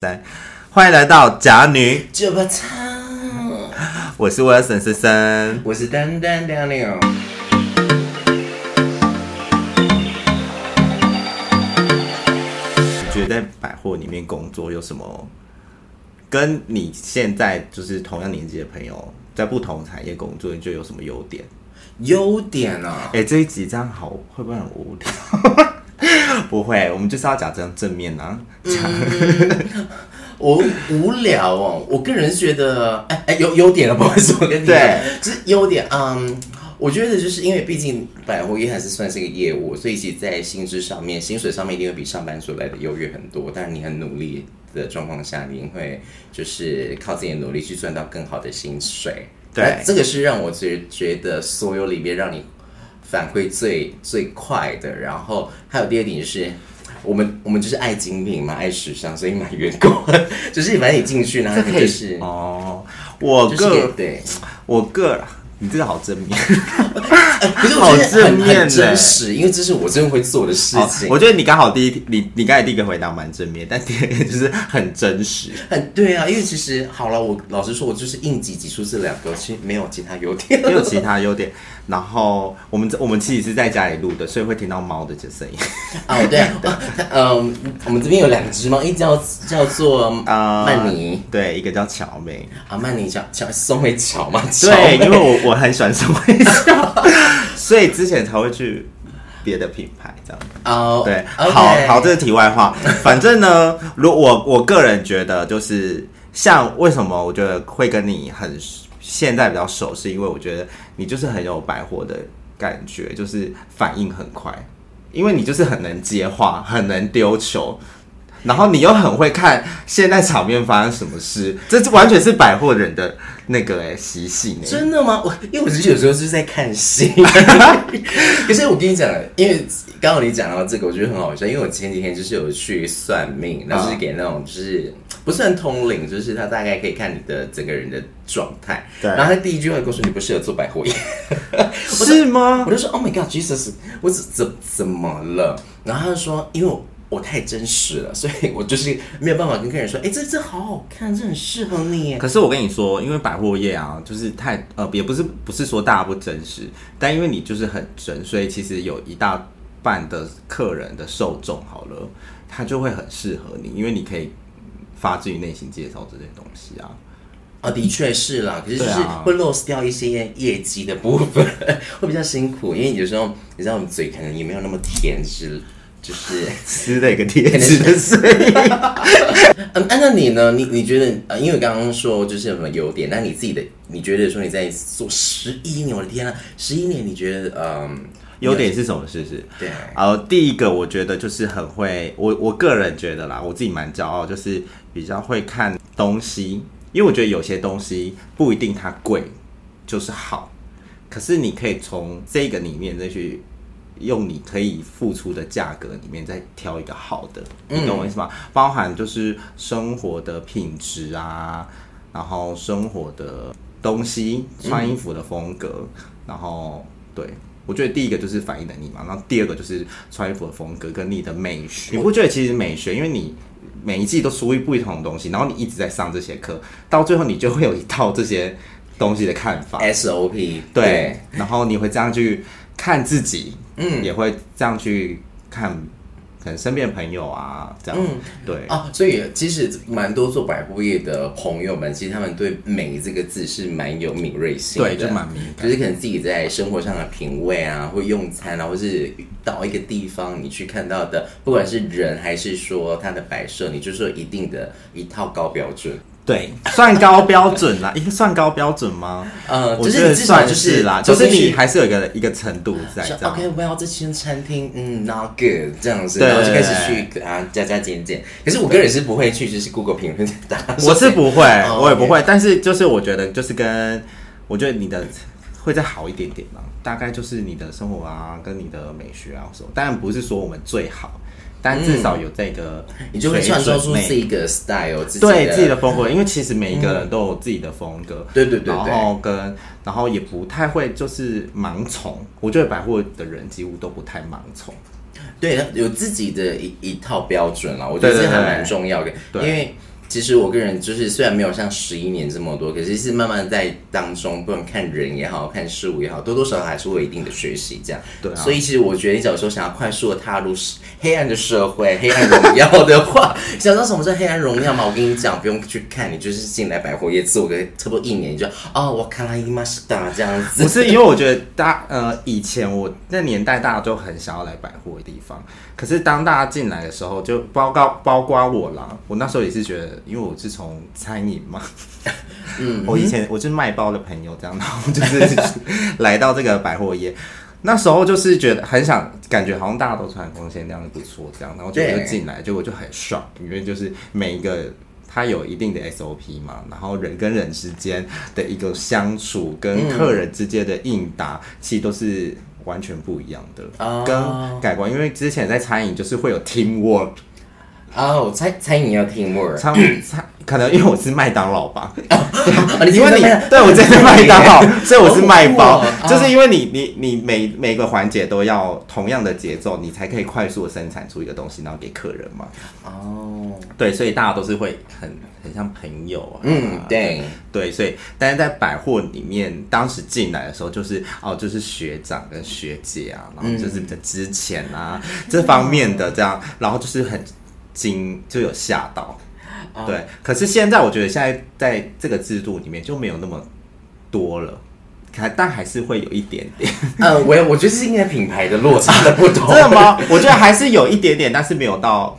三，欢迎来到假女酒吧唱。我是威尔森森森，我是丹丹亮亮。你觉得在百货里面工作有什么？跟你现在就是同样年纪的朋友，在不同产业工作，你觉得有什么优点？优点啊！哎、欸，这一集这样好会不会很无聊？不会，我们就是要讲这样正面呢、啊。嗯、我无聊哦，我个人觉得，哎、欸、哎，有优点了，不好意思，我跟你讲，对，就是优点，嗯，我觉得就是因为毕竟百货业还是算是一个业务，所以其实在薪资上面、薪水上面一定会比上班族来的优越很多。但是你很努力的状况下，你会就是靠自己的努力去赚到更好的薪水。对，这个是让我觉觉得所有里面让你。反馈最最快的，然后还有第二点就是，我们我们就是爱精品嘛，爱时尚，所以买员工 就是反正你进去呢，这就是哦，我个、就是、对，我个。你这个好正面，可是我觉得很很真实，因为这是我真的会做的事情。我觉得你刚好第一，你你刚才第一个回答蛮正面，但第二个 就是很真实。很对啊，因为其实好了，我老实说，我就是应急挤出这两个，其实没有其他优点，没有其他优点。然后我们我们其实是在家里录的，所以会听到猫的这声音。哦，对啊，嗯，我们这边有两只猫，一叫叫做啊曼妮，对，一个叫乔妹啊，曼妮叫乔宋慧乔嘛，对，因为我。我很喜欢宋慧乔，所以之前才会去别的品牌这样。哦，oh, 对好好，这是题外话。反正呢，如我我个人觉得，就是像为什么我觉得会跟你很现在比较熟，是因为我觉得你就是很有百货的感觉，就是反应很快，因为你就是很能接话，很能丢球。然后你又很会看现在场面发生什么事，这完全是百货人的那个哎习性。真的吗？我因为我其实有时候是在看戏，可是我跟你讲，因为刚好你讲到这个，我觉得很好笑。因为我前几天就是有去算命，然后就是给那种就是不算通灵，就是他大概可以看你的整个人的状态。对。然后他第一句话跟我说：“你不适合做百货业。”是吗？我就说：“Oh my God, Jesus！我怎怎怎么了？”然后他就说：“因为我。”我太真实了，所以我就是没有办法跟客人说，哎、欸，这这好好看，这很适合你。可是我跟你说，因为百货业啊，就是太呃，也不是不是说大家不真实，但因为你就是很真，所以其实有一大半的客人的受众好了，他就会很适合你，因为你可以发自于内心介绍这些东西啊。啊，的确是啦，可是就是会 lose 掉一些业绩的部分，会比较辛苦，因为有时候你知道，我们嘴可能也没有那么甜，是。就是 撕了一个贴纸的声音。嗯，按照你呢？你你觉得呃，因为刚刚说就是有什么优点，那你自己的你觉得说你在做十一年，我的天啊，十一年，你觉得嗯，优点是什么？是不是？对。呃，第一个我觉得就是很会，我我个人觉得啦，我自己蛮骄傲，就是比较会看东西，因为我觉得有些东西不一定它贵就是好，可是你可以从这个里面再去。用你可以付出的价格里面再挑一个好的，你懂我意思吗？包含就是生活的品质啊，然后生活的东西，穿衣服的风格，然后对，我觉得第一个就是反应能力嘛，然后第二个就是穿衣服的风格跟你的美学。你不觉得其实美学，因为你每一季都属于不同的东西，然后你一直在上这些课，到最后你就会有一套这些东西的看法 SOP，对，然后你会这样去看自己。嗯，也会这样去看，可能身边的朋友啊，这样，嗯，对啊，所以其实蛮多做百货业的朋友们，其实他们对美这个字是蛮有敏锐性的，对，就蛮敏感，就是可能自己在生活上的品味啊，或用餐啊，或是到一个地方，你去看到的，不管是人还是说它的摆设，你就是有一定的一套高标准。对，算高标准啦，应该算高标准吗？呃，我觉得算是啦，就是你还是有一个一个程度在。OK，我要这间餐厅，嗯，not good 这样子，然后就开始去啊加加减减。可是我个人是不会去，就是 Google 评分打。我是不会，我也不会。但是就是我觉得，就是跟我觉得你的会再好一点点嘛，大概就是你的生活啊，跟你的美学啊什么。当然不是说我们最好。但至少有这个，你就会创造出这个 style，对自己的风格。因为其实每一个人都有自己的风格，对对对。然后跟，然后也不太会就是盲从。我觉得百货的人几乎都不太盲从，对，有自己的一一套标准了。我觉得这还蛮重要的，因为其实我个人就是虽然没有像十一年这么多，可是是慢慢在当中，不管看人也好看事物也好，多多少少还是会有一定的学习这样。对、啊，所以其实我觉得你小时候想要快速的踏入黑暗的社会、黑暗荣耀的话，想知道什么是黑暗荣耀吗？我跟你讲，不用去看，你就是进来百货业做个差不多一年，你就哦，我卡拉伊玛是达这样子。不是，因为我觉得大呃以前我那年代大家都很想要来百货的地方，可是当大家进来的时候，就包括包括我啦，我那时候也是觉得。因为我是从餐饮嘛，嗯，我以前我是卖包的朋友，这样，然后就是 来到这个百货业，那时候就是觉得很想，感觉好像大家都穿光鲜亮丽不错，这样，然后就就进来，结果就很爽，因为就是每一个它有一定的 SOP 嘛，然后人跟人之间的一个相处，跟客人之间的应答，其实都是完全不一样的，跟改观，因为之前在餐饮就是会有 team work。哦，猜猜你要 teamwork，餐餐可能因为我是麦当劳吧，因为你对我在麦当劳，所以我是麦包，就是因为你你你每每个环节都要同样的节奏，你才可以快速的生产出一个东西，然后给客人嘛。哦，对，所以大家都是会很很像朋友啊。嗯，对。对，所以但是在百货里面，当时进来的时候，就是哦，就是学长跟学姐啊，然后就是比较之前啊这方面的这样，然后就是很。惊就有吓到，对。Uh, 可是现在我觉得现在在这个制度里面就没有那么多了，还但还是会有一点点。嗯，我我觉得是应该品牌的落差的不同，真的吗？我觉得还是有一点点，但是没有到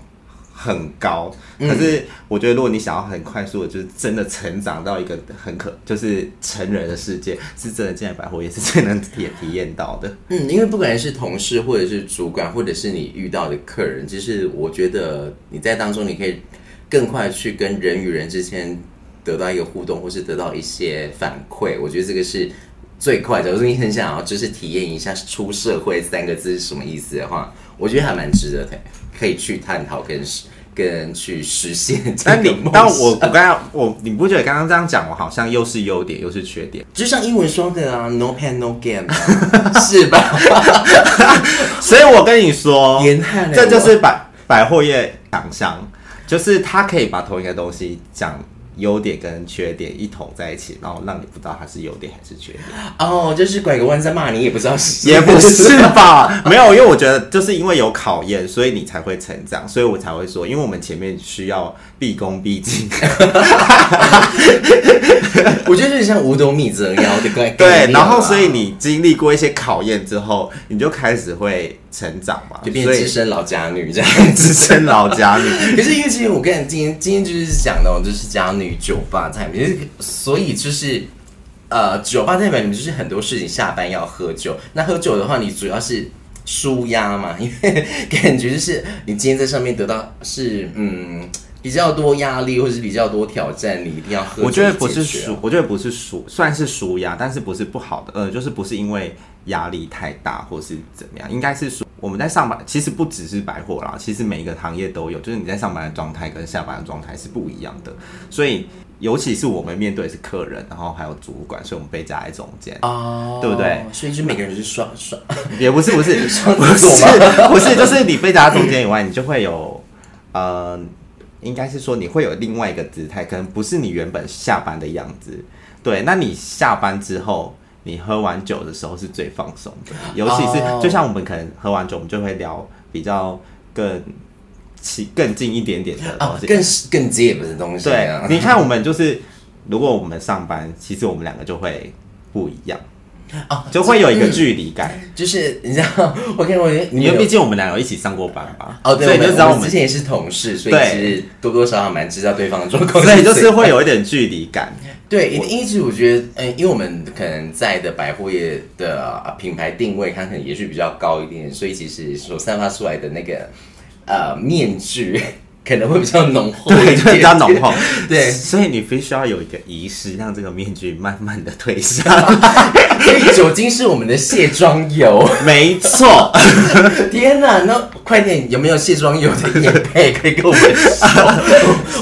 很高。可是我觉得如果你想要很快速的，就是真的成长到一个很可，就是成人的世界，是真的进来百货也是最能体体验到的。嗯，因为不管是同事，或者是主管，或者是你遇到的客人，其实我觉得你在当中你可以更快去跟人与人之间得到一个互动，或是得到一些反馈。我觉得这个是最快的。如果你很想要就是体验一下出社会三个字是什么意思的话，我觉得还蛮值得的，可以去探讨跟。跟去实现。但你但我我刚刚我你不觉得刚刚这样讲，我好像又是优点又是缺点？就像英文说的啊，no pain no gain，是吧？所以我跟你说，这就是百百货业想象，就是他可以把同一个东西讲。优点跟缺点一同在一起，然后让你不知道它是优点还是缺点。哦，就是拐个弯在骂你，也不知道是 也不是吧？没有，因为我觉得就是因为有考验，所以你才会成长，所以我才会说，因为我们前面需要毕恭毕敬。我觉得就是像五斗米折腰的概念。对，然后所以你经历过一些考验之后，你就开始会成长嘛，就变资深老家女这样，资深老家女。可是因为其实我跟你今天今天就是讲的，就是家女酒吧代表，所以就是呃，酒吧代表你们就是很多事情下班要喝酒。那喝酒的话，你主要是舒压嘛，因为感觉就是你今天在上面得到是嗯。比较多压力，或者是比较多挑战，你一定要喝。我觉得不是舒，我觉得不是舒，算是舒压，但是不是不好的，呃，就是不是因为压力太大，或是怎么样，应该是说我们在上班，其实不只是百货啦，其实每一个行业都有，就是你在上班的状态跟下班的状态是不一样的，所以尤其是我们面对的是客人，然后还有主管，所以我们被夹在中间，哦，对不对？所以就每个人是双双，也不是不是 不是不是，就是你被夹在中间以外，你就会有呃。应该是说你会有另外一个姿态，可能不是你原本下班的样子。对，那你下班之后，你喝完酒的时候是最放松的，尤其是就像我们可能喝完酒，我们就会聊比较更近、更近一点点的东西，更更 deep 的东西。对，你看我们就是，如果我们上班，其实我们两个就会不一样。哦，就会有一个距离感，嗯，就是你知道，我跟我因为毕竟我们两个一起上过班吧，哦，对，所以你就知道我们，之前也是同事，所以其实多多少少蛮知道对方的状况，所以就是会有一点距离感。对，一直我觉得，嗯，因为我们可能在的百货业的品牌定位，它可能也许比较高一点，所以其实所散发出来的那个呃面具。可能会比较浓厚，对，就比较浓厚，对，所以你必须要有一个仪式，让这个面具慢慢的退下。所以酒精是我们的卸妆油，没错。天哪，那快点，有没有卸妆油的夜配可以跟我们说？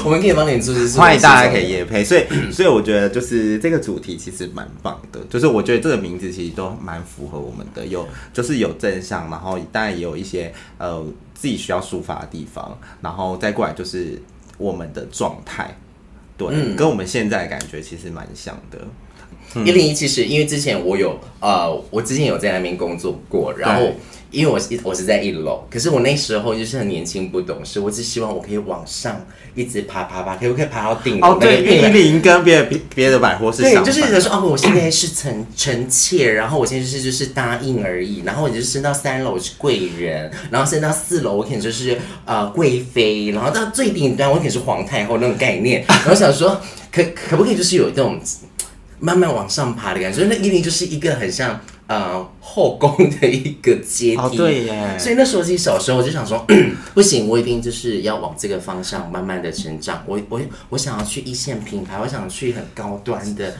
我们可以帮你做，欢迎大家可以夜配。所以，所以我觉得就是这个主题其实蛮棒的，就是我觉得这个名字其实都蛮符合我们的，有就是有正向，然后当然也有一些呃。自己需要抒发的地方，然后再过来就是我们的状态，对，嗯、跟我们现在的感觉其实蛮像的。一零一其实因为之前我有呃，我之前有在那边工作过，然后。因为我是我是在一楼，可是我那时候就是很年轻不懂事，我只希望我可以往上一直爬爬爬，可不可以爬到顶楼？哦，对，一零跟别的别别的百货是，对，就是有时候哦，我现在是臣臣妾，然后我现在就是就是答应而已，然后我就升到三楼是贵人，然后升到四楼我可能就是呃贵妃，然后到最顶端我可能是皇太后那种概念，然后想说可可不可以就是有这种慢慢往上爬的感觉？那一零就是一个很像。呃，后宫的一个阶梯，哦，对耶。所以那时候其实小时候我就想说，不行，我一定就是要往这个方向慢慢的成长。我我我想要去一线品牌，我想去很高端的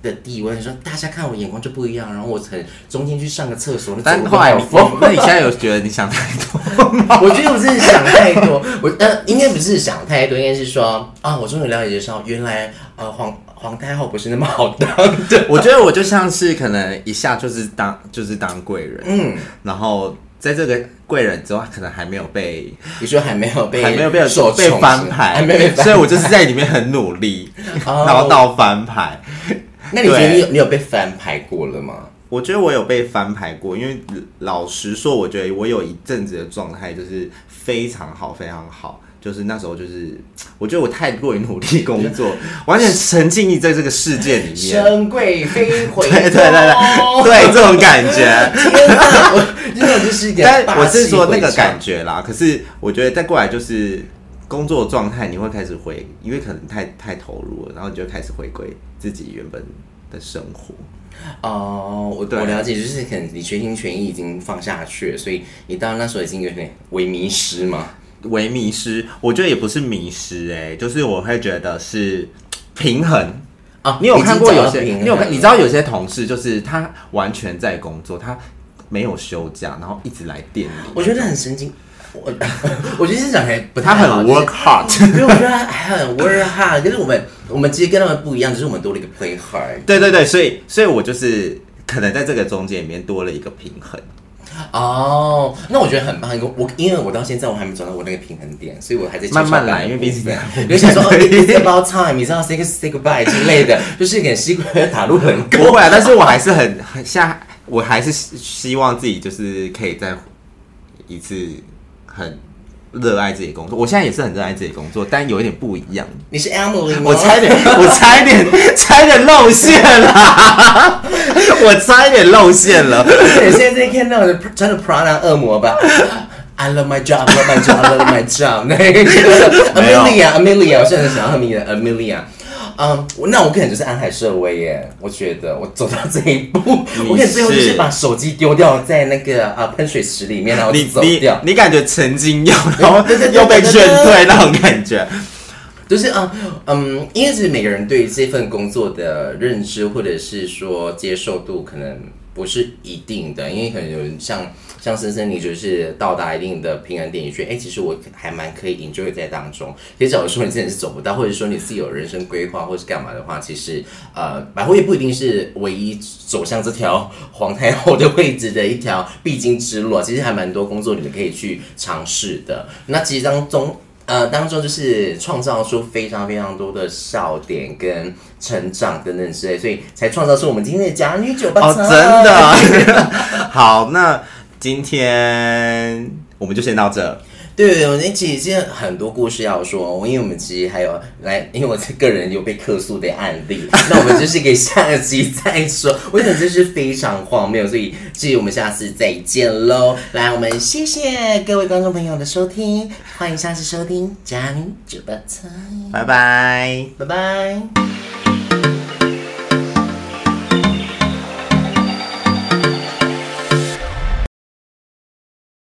的地位。说大家看我眼光就不一样，然后我从中间去上个厕所。但后来你，那你现在有觉得你想太多吗？我觉得我真的想太多。我呃，应该不是想太多，应该是说啊，我终于了解到原来呃黄。皇太后不是那么好当的，我觉得我就像是可能一下就是当就是当贵人，嗯，然后在这个贵人之外，可能还没有被你说还没有被还没有被被翻牌，还没被翻牌，所以我就是在里面很努力，然后到翻牌。那你觉得你有你有被翻牌过了吗？我觉得我有被翻牌过，因为老实说，我觉得我有一阵子的状态就是非常好，非常好。就是那时候，就是 我觉得我太过于努力工作，完全沉浸于在这个世界里面。沈贵妃回对对对对，对 这种感觉。天哪，我就是一点。但我是说那个感觉啦。可是我觉得再过来就是工作状态，你会开始回，因为可能太太投入了，然后你就开始回归自己原本的生活。哦，我我了解，就是可能你全心全意已经放下去了，所以你到那时候已经有点微迷失嘛。为迷失，我觉得也不是迷失，哎，就是我会觉得是平衡啊。你有看过有些，你有看，你知道有些同事就是他完全在工作，他没有休假，然后一直来店里。我觉得很神经，我 我觉得这种还不太好，他很 work hard，因为我觉得他很 work hard，可是我们我们其实跟他们不一样，只是我们多了一个 play hard。对对对，所以所以我就是可能在这个中间里面多了一个平衡。哦，oh, 那我觉得很棒。我因为我到现在我还没找到我那个平衡点，所以我还在慢慢来。因为毕竟有想说 it's about time，你知道 say say goodbye 之类的，就是给西瓜打入很高。不会啊，但是我还是很很下，我还是希望自己就是可以再一次很。热爱自己工作，我现在也是很热爱自己工作，但有一点不一样。你是 Emily 吗？我差一点，我差一点，差一点露馅了，我差一点露馅了。现在在看到的穿着 Prada 恶魔吧？I love my job, love my job, love my job。那个 Amelia，Amelia，我现在想要你的 Amelia。嗯，那我可能就是安海瑟薇耶。我觉得我走到这一步，我可能最后就是把手机丢掉在那个啊喷水池里面，然后走掉。你，你，你感觉曾经有，然后又被劝退那种感觉，就是啊，嗯，因为是每个人对这份工作的认知或者是说接受度，可能不是一定的，因为可能有人像。像森森，你就是到达一定的平衡点，你觉得哎，其实我还蛮可以 enjoy 在当中。其实假如说你真的是走不到，或者说你自己有人生规划，或是干嘛的话，其实呃，百货业不一定是唯一走向这条皇太后的位置的一条必经之路啊。其实还蛮多工作你们可以去尝试的。那其实当中呃当中就是创造出非常非常多的笑点跟成长等等之类，所以才创造出我们今天的假女酒吧。哦，真的 好那。今天我们就先到这。对，我们其实很多故事要说，因为我们其实还有来，因为我个人有被客诉的案例，那我们就是给下集再说。我觉得这是非常荒谬，所以至于我们下次再见喽。来，我们谢谢各位观众朋友的收听，欢迎下次收听《假女酒吧》，拜拜，拜拜。